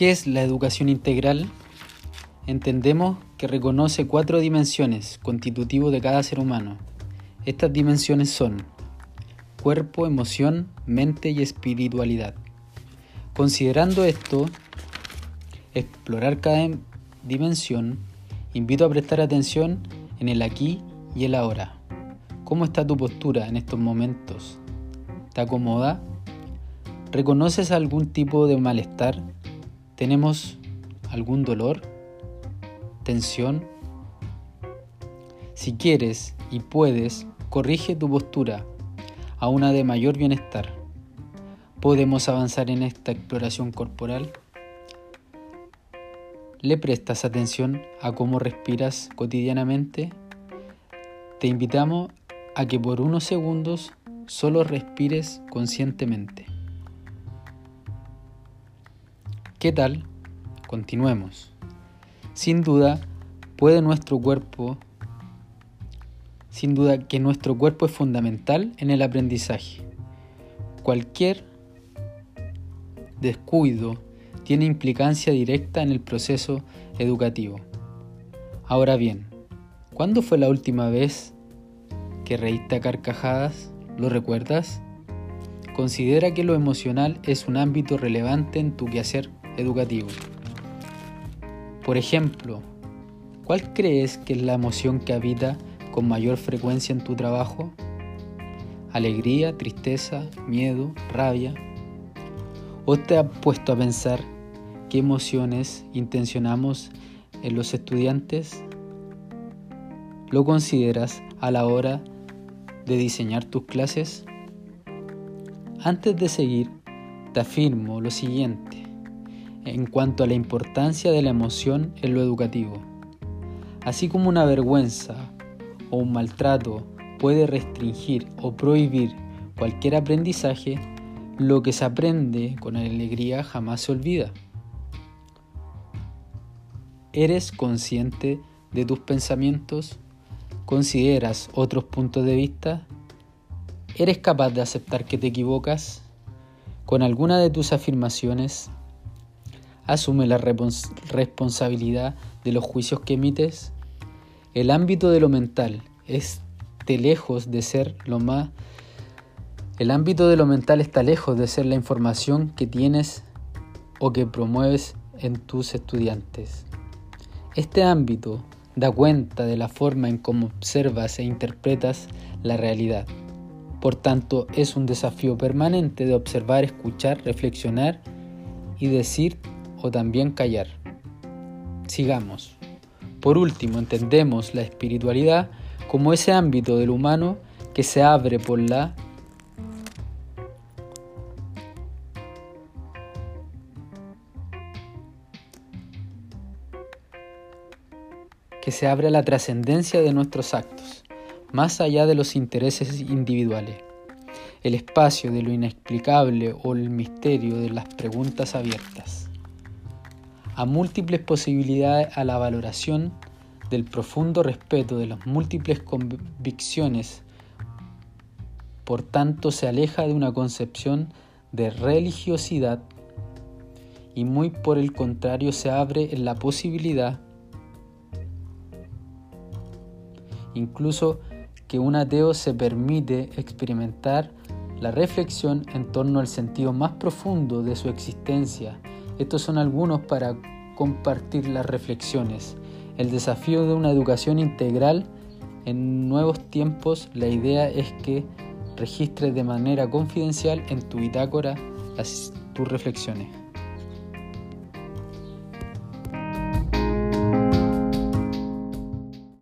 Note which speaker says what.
Speaker 1: ¿Qué es la educación integral? Entendemos que reconoce cuatro dimensiones constitutivas de cada ser humano. Estas dimensiones son cuerpo, emoción, mente y espiritualidad. Considerando esto, explorar cada dimensión, invito a prestar atención en el aquí y el ahora. ¿Cómo está tu postura en estos momentos? ¿Te acomoda? ¿Reconoces algún tipo de malestar? ¿Tenemos algún dolor? ¿Tensión? Si quieres y puedes, corrige tu postura a una de mayor bienestar. ¿Podemos avanzar en esta exploración corporal? ¿Le prestas atención a cómo respiras cotidianamente? Te invitamos a que por unos segundos solo respires conscientemente. ¿Qué tal? Continuemos. Sin duda, puede nuestro cuerpo, sin duda que nuestro cuerpo es fundamental en el aprendizaje. Cualquier descuido tiene implicancia directa en el proceso educativo. Ahora bien, ¿cuándo fue la última vez que reíste a carcajadas? ¿Lo recuerdas? Considera que lo emocional es un ámbito relevante en tu quehacer educativo. Por ejemplo, ¿cuál crees que es la emoción que habita con mayor frecuencia en tu trabajo? ¿Alegría, tristeza, miedo, rabia? ¿O te has puesto a pensar qué emociones intencionamos en los estudiantes? ¿Lo consideras a la hora de diseñar tus clases? Antes de seguir, te afirmo lo siguiente en cuanto a la importancia de la emoción en lo educativo. Así como una vergüenza o un maltrato puede restringir o prohibir cualquier aprendizaje, lo que se aprende con alegría jamás se olvida. ¿Eres consciente de tus pensamientos? ¿Consideras otros puntos de vista? ¿Eres capaz de aceptar que te equivocas? Con alguna de tus afirmaciones, asume la responsabilidad de los juicios que emites. El ámbito de lo mental es lejos de ser lo más el ámbito de lo mental está lejos de ser la información que tienes o que promueves en tus estudiantes. Este ámbito da cuenta de la forma en cómo observas e interpretas la realidad. Por tanto, es un desafío permanente de observar, escuchar, reflexionar y decir o también callar. Sigamos. Por último, entendemos la espiritualidad como ese ámbito del humano que se abre por la que se abre a la trascendencia de nuestros actos, más allá de los intereses individuales, el espacio de lo inexplicable o el misterio de las preguntas abiertas, a múltiples posibilidades a la valoración del profundo respeto de las múltiples convicciones, por tanto se aleja de una concepción de religiosidad y muy por el contrario se abre en la posibilidad incluso que un ateo se permite experimentar la reflexión en torno al sentido más profundo de su existencia. Estos son algunos para compartir las reflexiones. El desafío de una educación integral en nuevos tiempos, la idea es que registres de manera confidencial en tu bitácora tus reflexiones.